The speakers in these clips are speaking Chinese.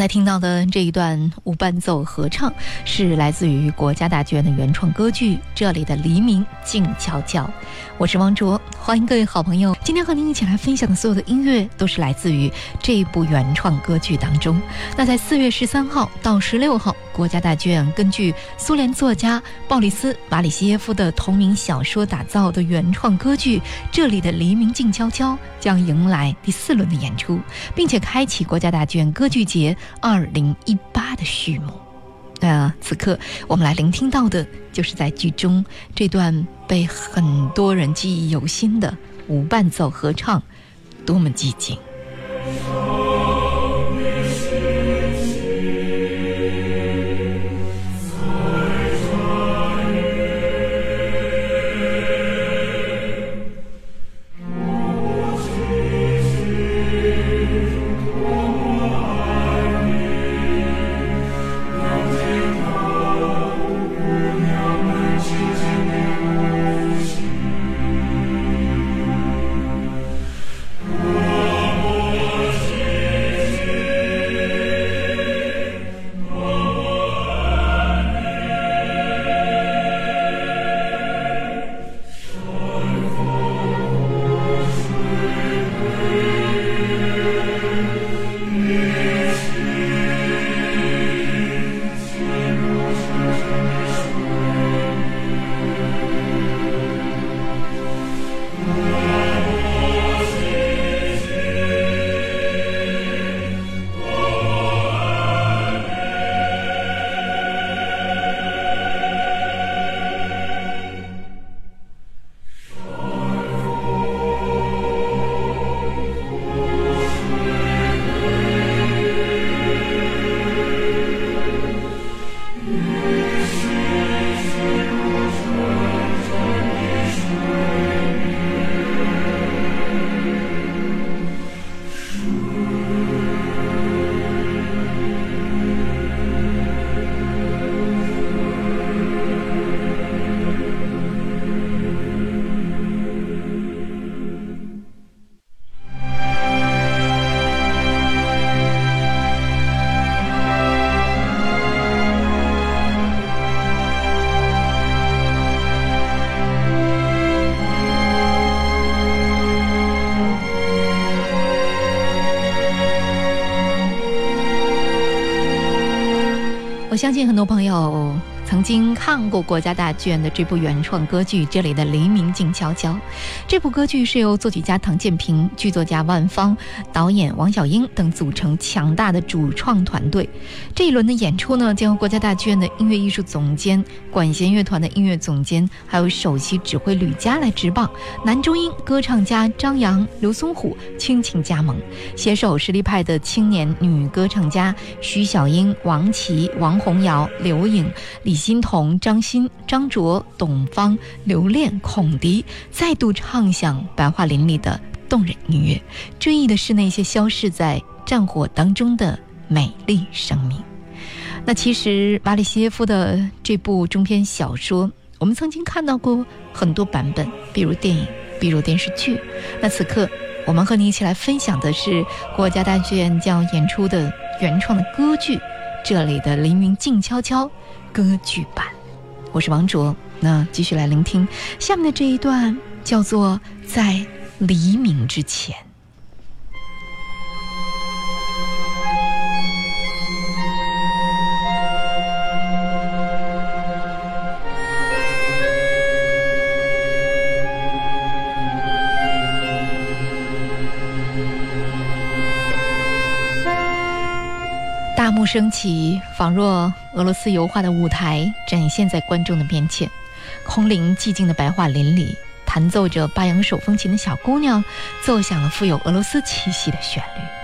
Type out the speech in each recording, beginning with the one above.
刚才听到的这一段无伴奏合唱，是来自于国家大剧院的原创歌剧《这里的黎明静悄悄》。我是王卓，欢迎各位好朋友。今天和您一起来分享的所有的音乐，都是来自于这一部原创歌剧当中。那在四月十三号到十六号，国家大剧院根据苏联作家鲍里斯·马里西耶夫的同名小说打造的原创歌剧《这里的黎明静悄悄》将迎来第四轮的演出，并且开启国家大剧院歌剧节。二零一八的序幕，那此刻我们来聆听到的，就是在剧中这段被很多人记忆犹新的无伴奏合唱，多么寂静。相信很多朋友。曾经看过国家大剧院的这部原创歌剧《这里的黎明静悄悄》，这部歌剧是由作曲家唐建平、剧作家万芳、导演王小英等组成强大的主创团队。这一轮的演出呢，将由国家大剧院的音乐艺术总监、管弦乐团的音乐总监，还有首席指挥吕嘉来执棒，男中音歌唱家张扬、刘松虎倾情加盟，携手实力派的青年女歌唱家徐小英、王琦、王红瑶、刘颖、李。欣桐、张欣、张卓、董芳、刘恋、孔迪再度唱响白桦林里的动人音乐，追忆的是那些消逝在战火当中的美丽生命。那其实马里西耶夫的这部中篇小说，我们曾经看到过很多版本，比如电影，比如电视剧。那此刻，我们和你一起来分享的是国家大剧院将演出的原创的歌剧《这里的黎明静悄悄》。歌剧版，我是王卓。那继续来聆听下面的这一段，叫做《在黎明之前》。升起，仿若俄罗斯油画的舞台展现在观众的面前。空灵寂静的白桦林里，弹奏着巴扬手风琴的小姑娘，奏响了富有俄罗斯气息的旋律。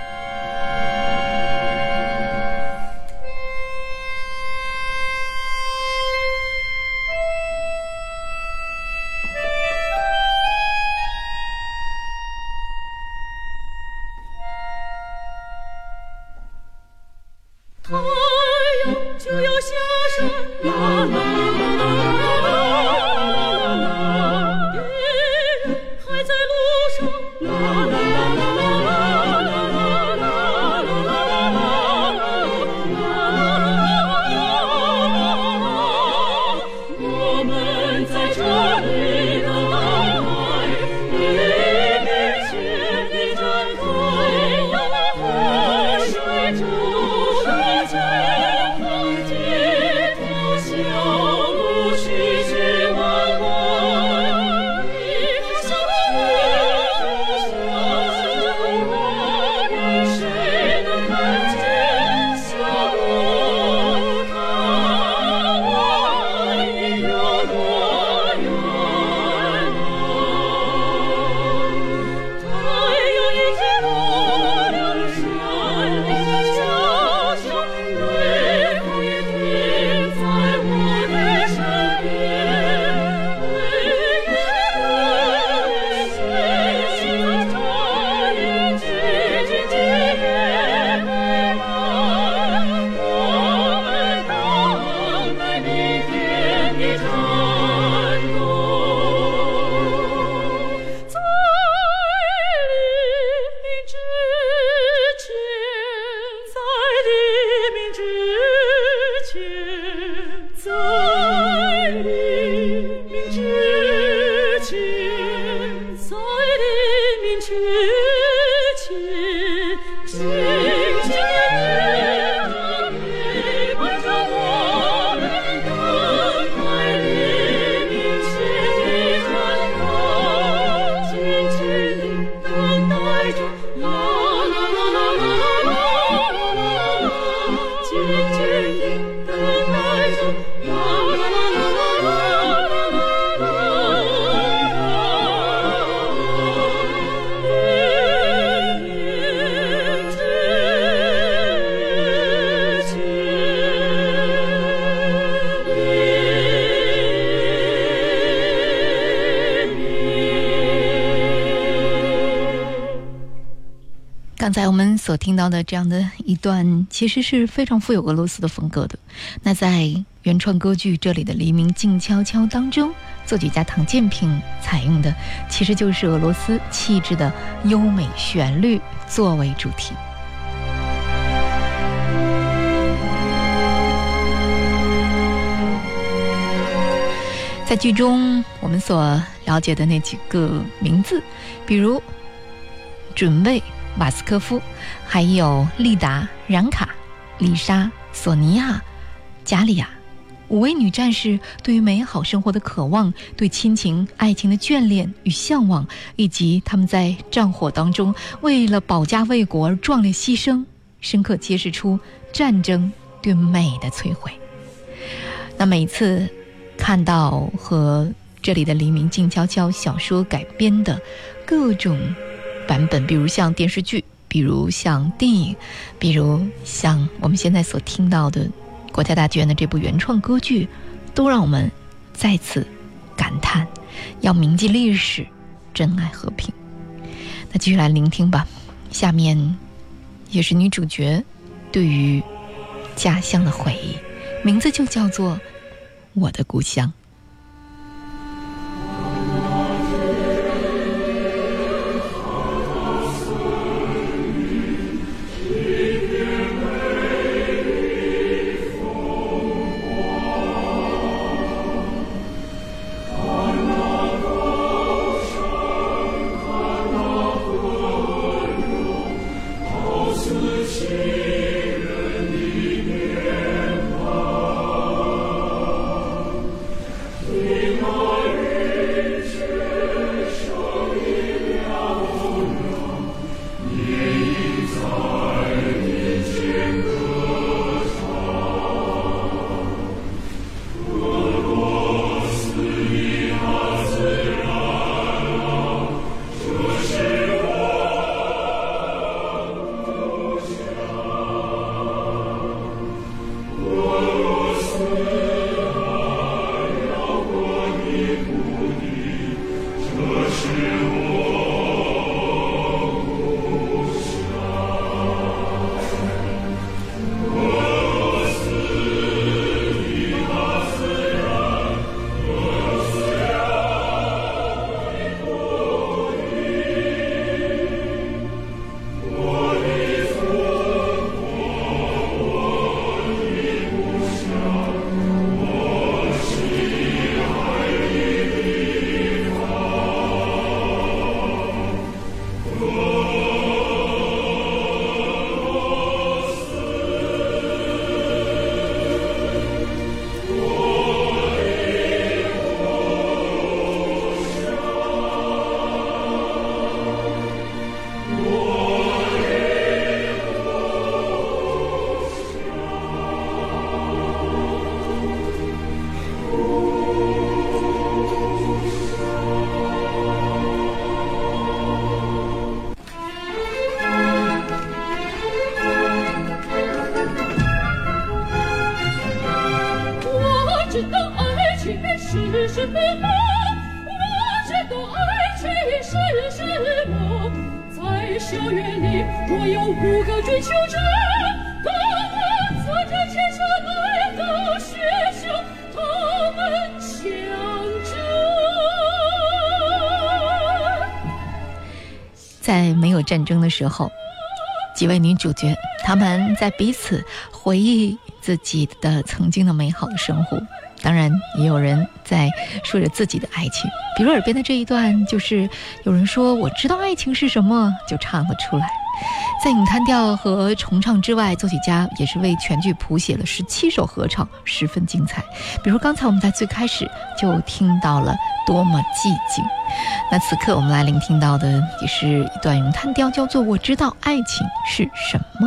所听到的这样的一段，其实是非常富有俄罗斯的风格的。那在原创歌剧这里的《黎明静悄悄》当中，作曲家唐建平采用的其实就是俄罗斯气质的优美旋律作为主题。在剧中我们所了解的那几个名字，比如准备。马斯科夫，还有丽达、冉卡、丽莎、索尼娅、加里亚，五位女战士对于美好生活的渴望，对亲情、爱情的眷恋与向往，以及他们在战火当中为了保家卫国而壮烈牺牲，深刻揭示出战争对美的摧毁。那每次看到和这里的《黎明静悄悄》小说改编的各种。版本，比如像电视剧，比如像电影，比如像我们现在所听到的国家大剧院的这部原创歌剧，都让我们再次感叹：要铭记历史，珍爱和平。那继续来聆听吧。下面也是女主角对于家乡的回忆，名字就叫做《我的故乡》。时候，几位女主角，她们在彼此回忆自己的曾经的美好的生活。当然，也有人在说着自己的爱情。比如耳边的这一段，就是有人说：“我知道爱情是什么”，就唱了出来。在咏叹调和重唱之外，作曲家也是为全剧谱写了十七首合唱，十分精彩。比如刚才我们在最开始就听到了多么寂静，那此刻我们来聆听到的也是一段咏叹调，叫做《我知道爱情是什么》。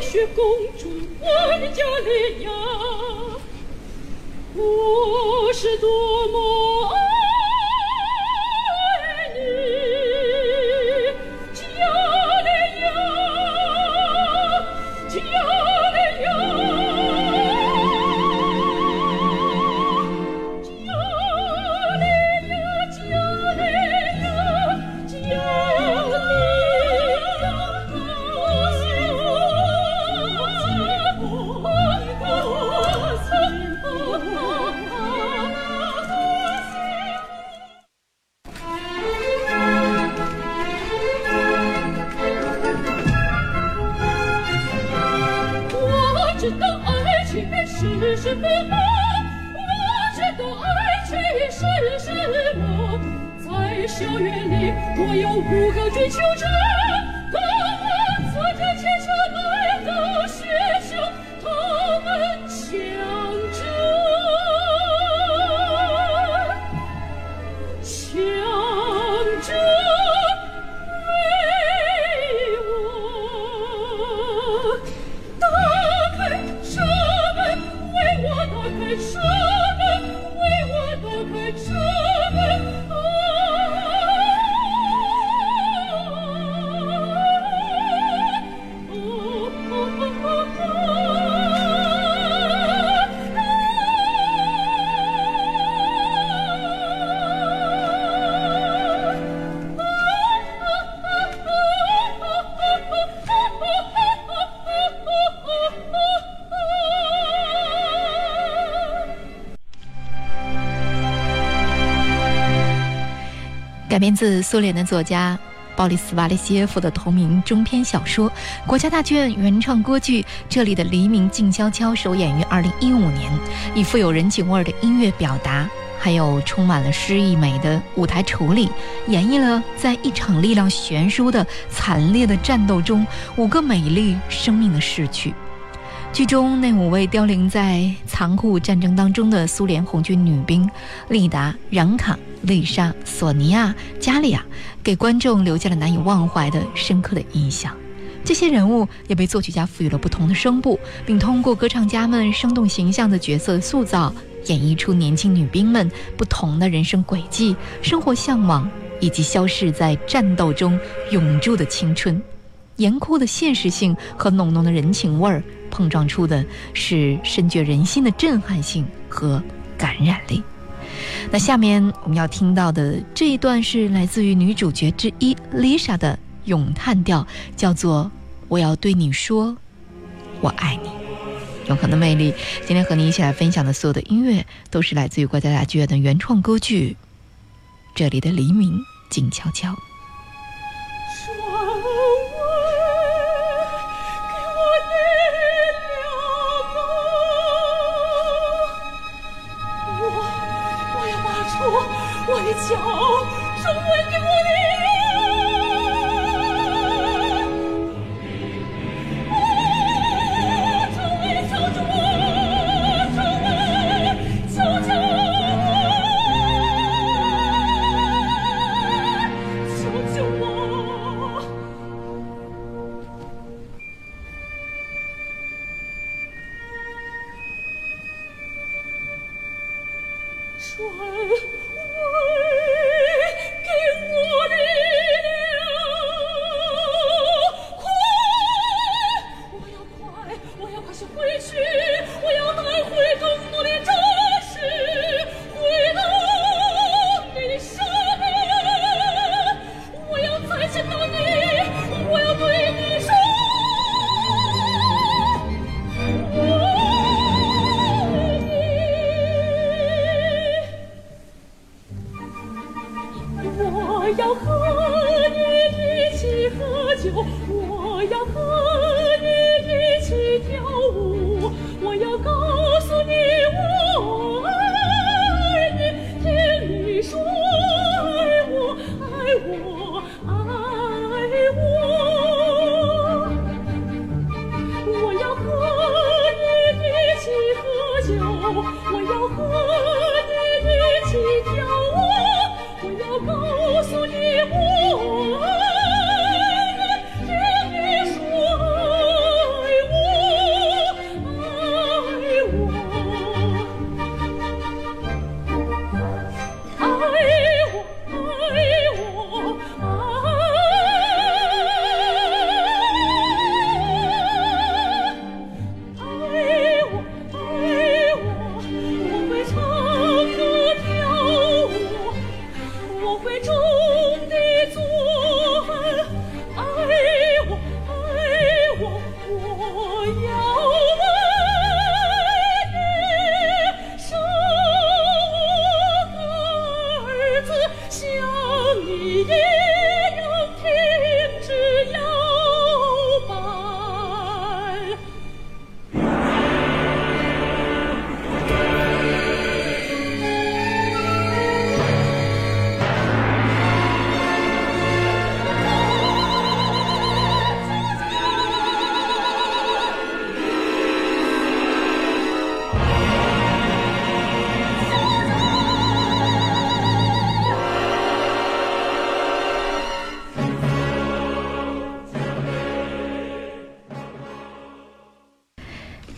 雪公主，我的加里亚，我是多么爱。我有五个追求者改编自苏联的作家鲍里斯·瓦列西耶夫的同名中篇小说。国家大剧院原创歌剧《这里的黎明静悄悄》首演于二零一五年，以富有人情味的音乐表达，还有充满了诗意美的舞台处理，演绎了在一场力量悬殊的惨烈的战斗中，五个美丽生命的逝去。剧中那五位凋零在残酷战争当中的苏联红军女兵丽达、冉卡、丽莎、索尼娅、加利亚，给观众留下了难以忘怀的深刻的印象。这些人物也被作曲家赋予了不同的声部，并通过歌唱家们生动形象的角色塑造，演绎出年轻女兵们不同的人生轨迹、生活向往，以及消逝在战斗中永驻的青春。严酷的现实性和浓浓的人情味儿碰撞出的是深觉人心的震撼性和感染力。那下面我们要听到的这一段是来自于女主角之一 Lisa 的咏叹调，叫做“我要对你说，我爱你”。永恒的魅力。今天和你一起来分享的所有的音乐，都是来自于国家大剧院的原创歌剧。这里的黎明静悄悄。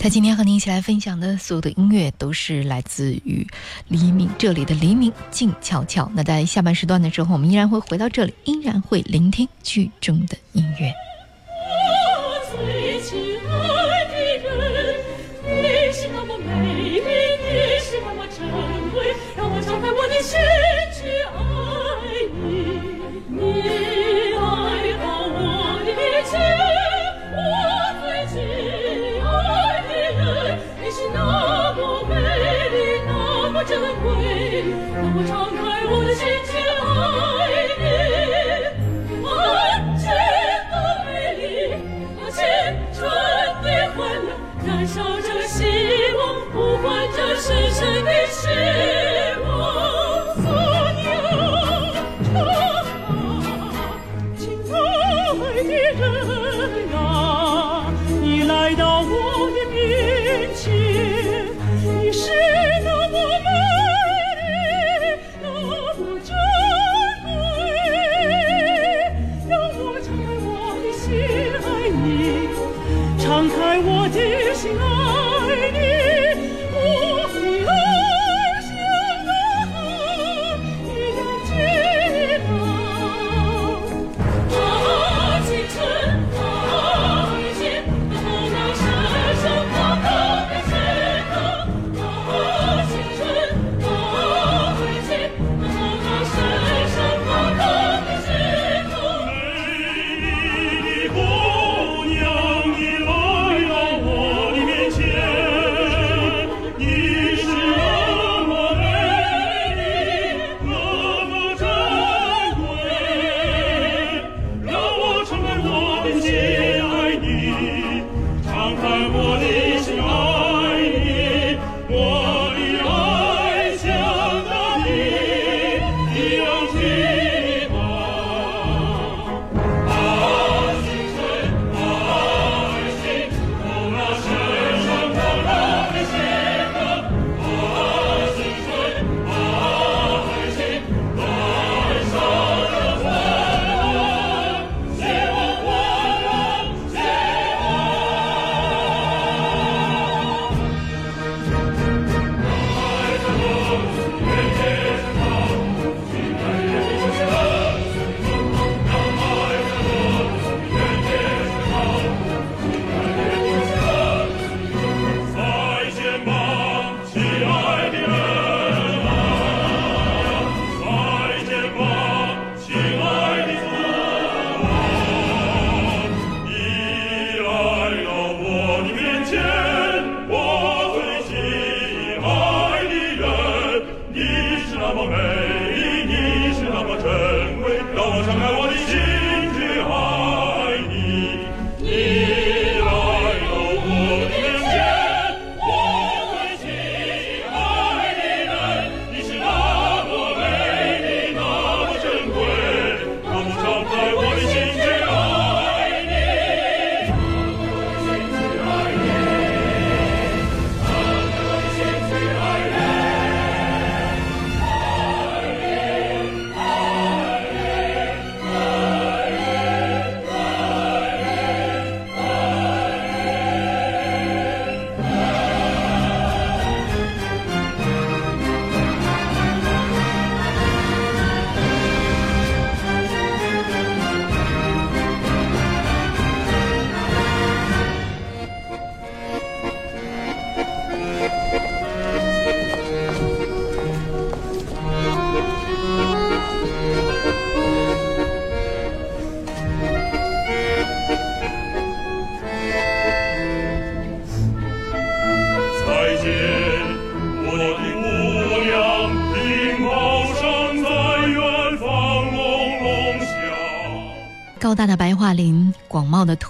他今天和您一起来分享的所有的音乐，都是来自于黎明这里的黎明静悄悄。那在下半时段的时候，我们依然会回到这里，依然会聆听剧中的音乐。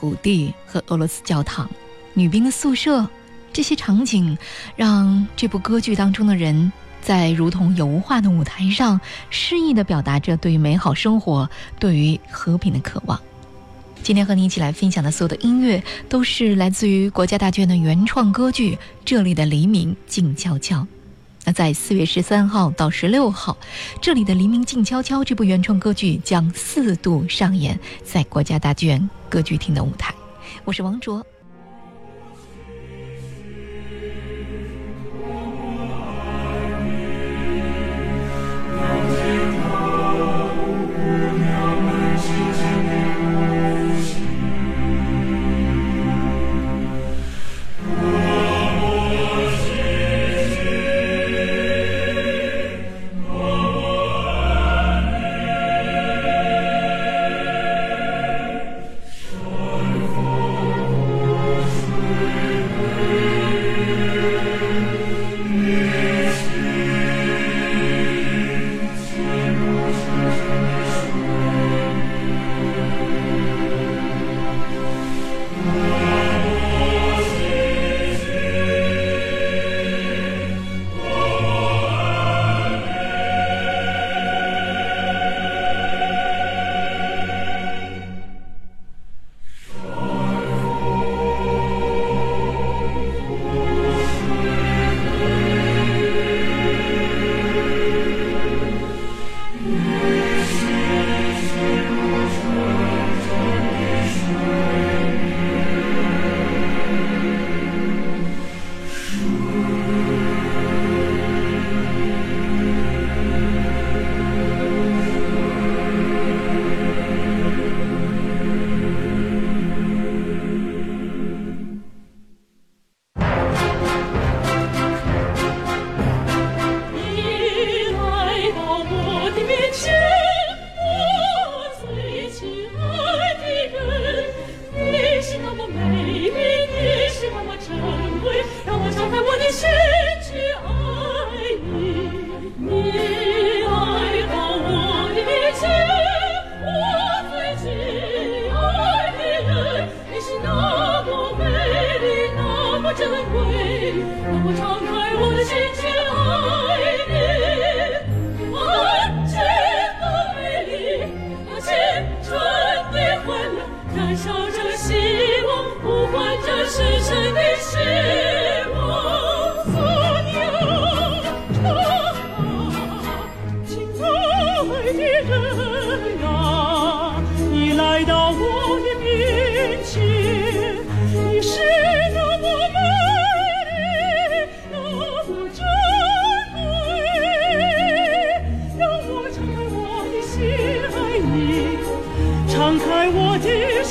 土地和俄罗斯教堂、女兵的宿舍，这些场景让这部歌剧当中的人在如同油画的舞台上，诗意地表达着对于美好生活、对于和平的渴望。今天和你一起来分享的所有的音乐，都是来自于国家大剧院的原创歌剧《这里的黎明静悄悄》。那在四月十三号到十六号，这里的《黎明静悄悄》这部原创歌剧将四度上演在国家大剧院歌剧厅的舞台。我是王卓。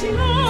Massimo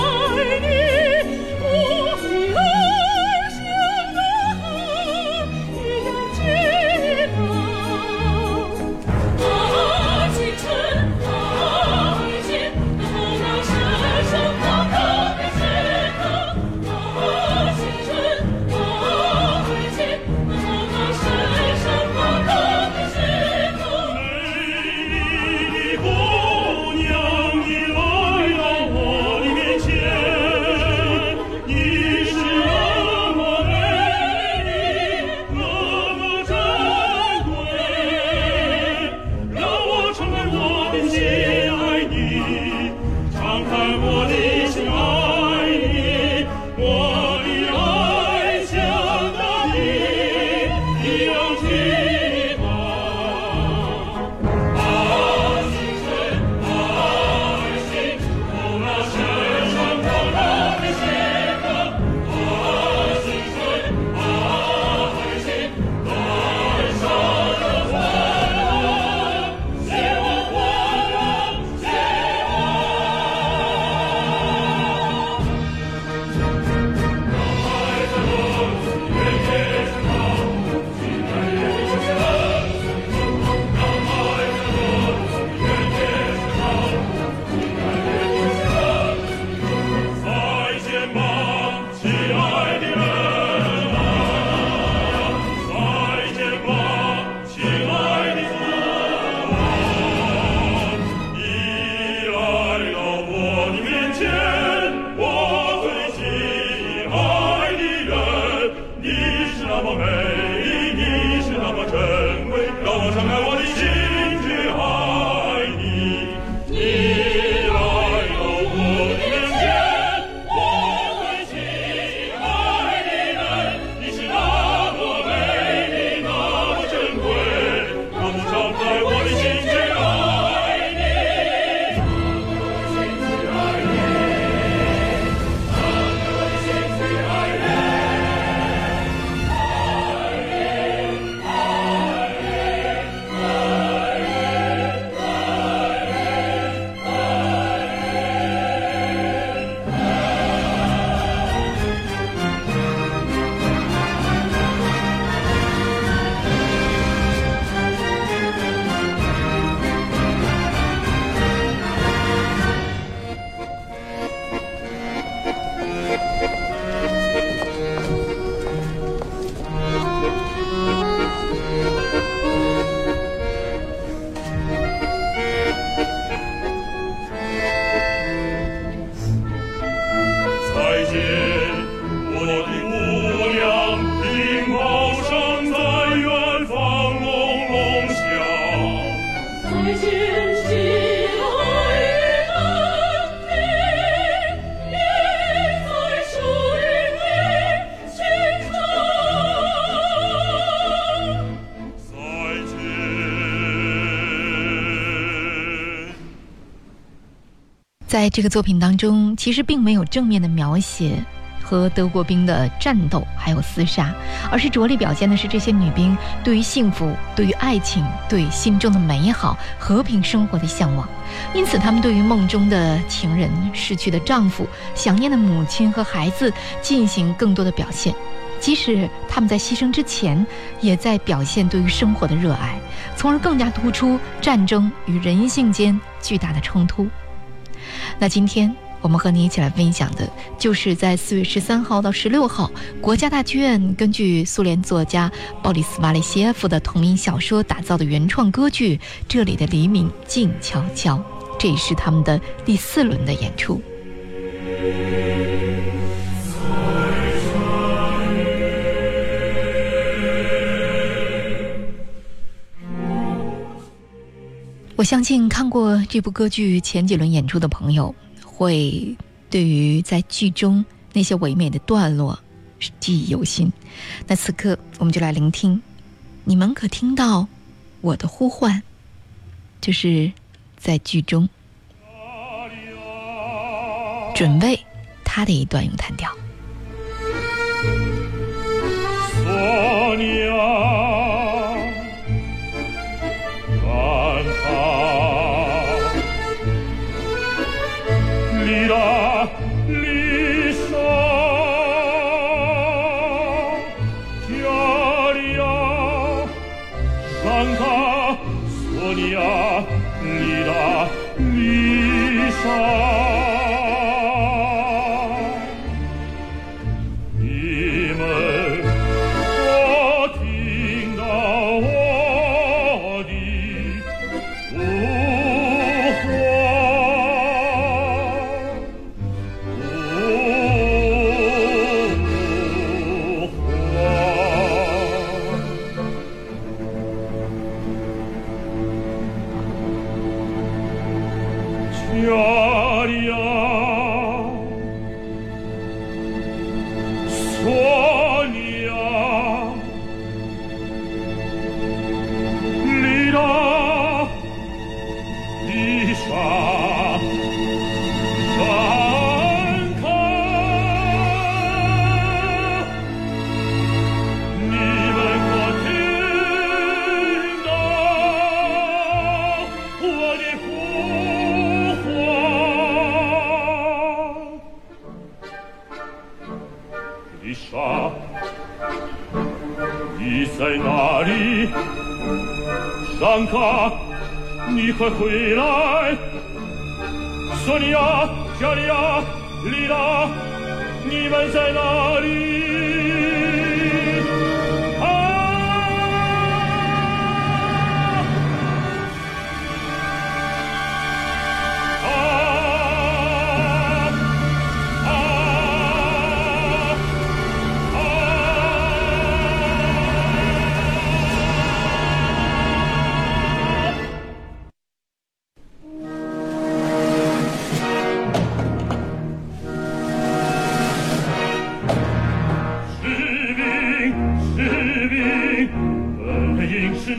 在这个作品当中，其实并没有正面的描写和德国兵的战斗还有厮杀，而是着力表现的是这些女兵对于幸福、对于爱情、对心中的美好、和平生活的向往。因此，她们对于梦中的情人、逝去的丈夫、想念的母亲和孩子进行更多的表现。即使他们在牺牲之前，也在表现对于生活的热爱，从而更加突出战争与人性间巨大的冲突。那今天我们和你一起来分享的，就是在四月十三号到十六号，国家大剧院根据苏联作家鲍里斯·瓦列谢夫的同名小说打造的原创歌剧《这里的黎明静悄悄》，这也是他们的第四轮的演出。我相信看过这部歌剧前几轮演出的朋友，会对于在剧中那些唯美的段落记忆犹新。那此刻，我们就来聆听，你们可听到我的呼唤？就是在剧中准备他的一段咏叹调。上。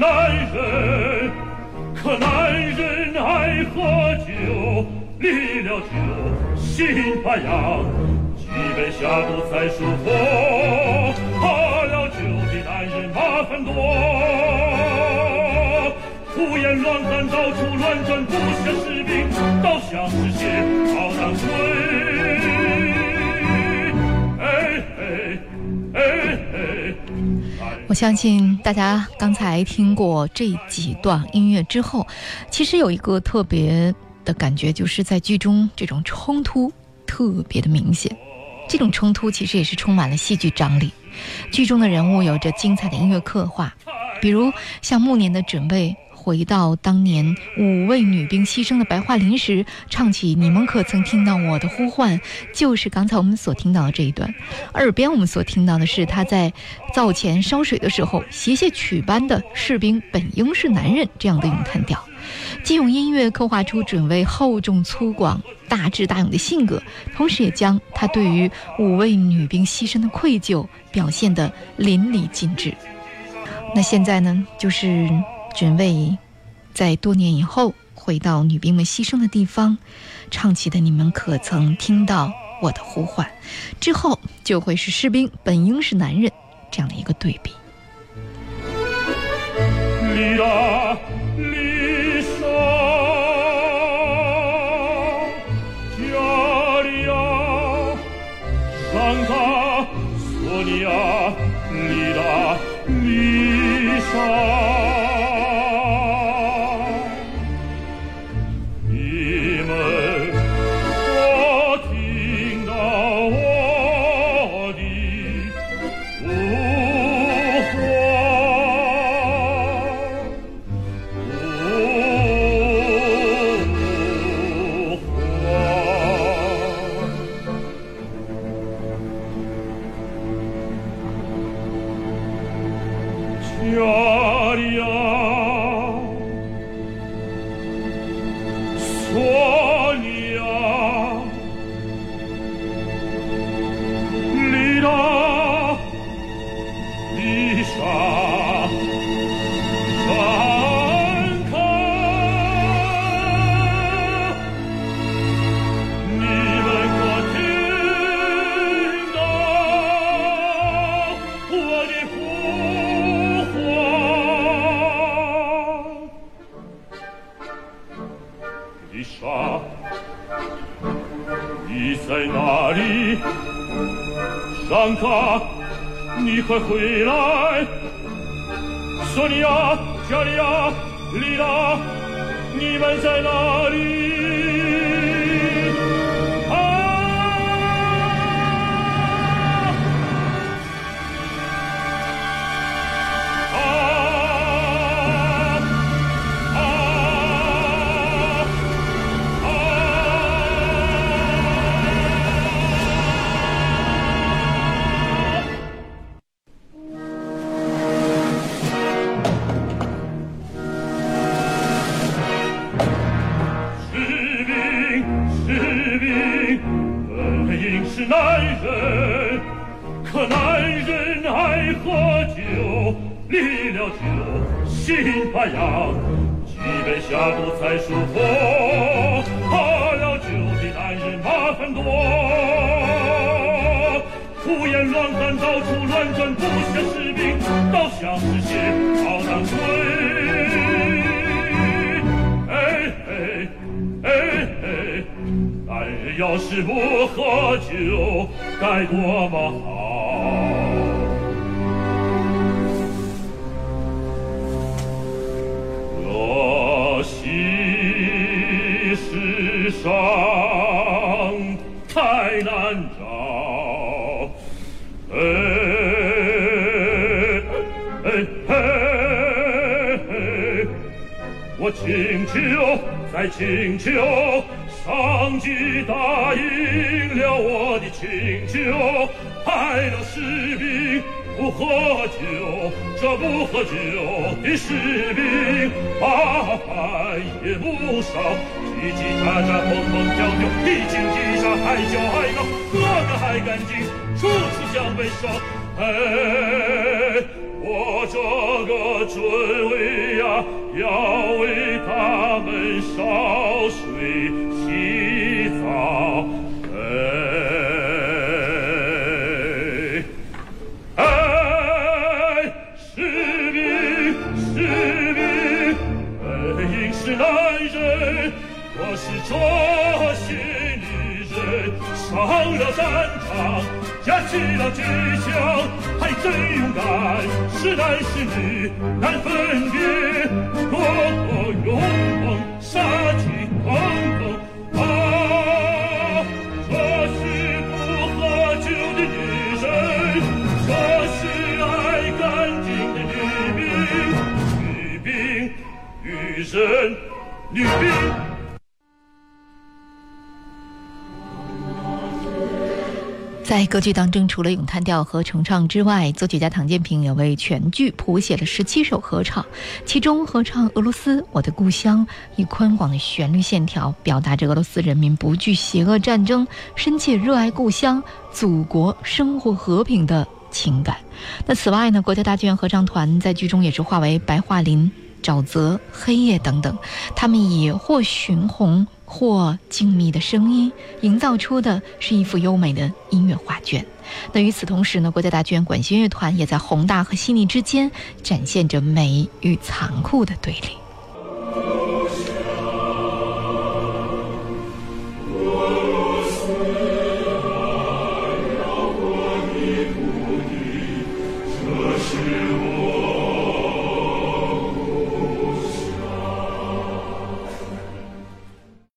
男人可男人爱喝酒离了酒心发痒举杯下肚才舒服喝了酒的男人麻烦多。胡言乱语到处乱转不像士兵倒像是些好蛋鬼。我相信大家刚才听过这几段音乐之后，其实有一个特别的感觉，就是在剧中这种冲突特别的明显。这种冲突其实也是充满了戏剧张力。剧中的人物有着精彩的音乐刻画，比如像暮年的准备。回到当年五位女兵牺牲的白桦林时，唱起“你们可曾听到我的呼唤”，就是刚才我们所听到的这一段。耳边我们所听到的是他在灶前烧水的时候，写写曲般的“士兵本应是男人”这样的咏叹调，既用音乐刻画出准尉厚重粗犷、大智大勇的性格，同时也将他对于五位女兵牺牲的愧疚表现得淋漓尽致。那现在呢，就是。准备，在多年以后回到女兵们牺牲的地方，唱起的你们可曾听到我的呼唤？之后就会是士兵本应是男人这样的一个对比。qualcuno Sonia, Chiaria, Lira, Nivel Zenari 心发痒，几杯下肚才舒服。喝了酒的男人麻烦多，胡言乱语，到处乱转，不像士兵，倒像是些炮弹鬼。哎哎哎哎，男人要是不喝酒，该多么好。请求，再请求，上级答应了我的请求，派了士兵不喝酒，这不喝酒的士兵，把饭也不少。叽叽喳喳，蹦蹦跳跳，一惊一乍，还叫还闹，喝个还干净，处处像被烧。哎，我这个准尉呀，要为烧水洗澡。哎，哎，士兵，士兵，哎，应是？男人。我是这些女人上了战场，架起了机枪，还真勇敢。是男是？女难分别，歌剧当中，除了咏叹调和重唱之外，作曲家唐建平也为全剧谱写了十七首合唱。其中，合唱《俄罗斯，我的故乡》以宽广的旋律线条，表达着俄罗斯人民不惧邪恶战争、深切热爱故乡、祖国生活和平的情感。那此外呢，国家大剧院合唱团在剧中也是化为白桦林、沼泽、黑夜等等，他们以或寻红。或静谧的声音营造出的是一幅优美的音乐画卷。那与此同时呢国家大剧院管弦乐团也在宏大和细腻之间展现着美与残酷的对立。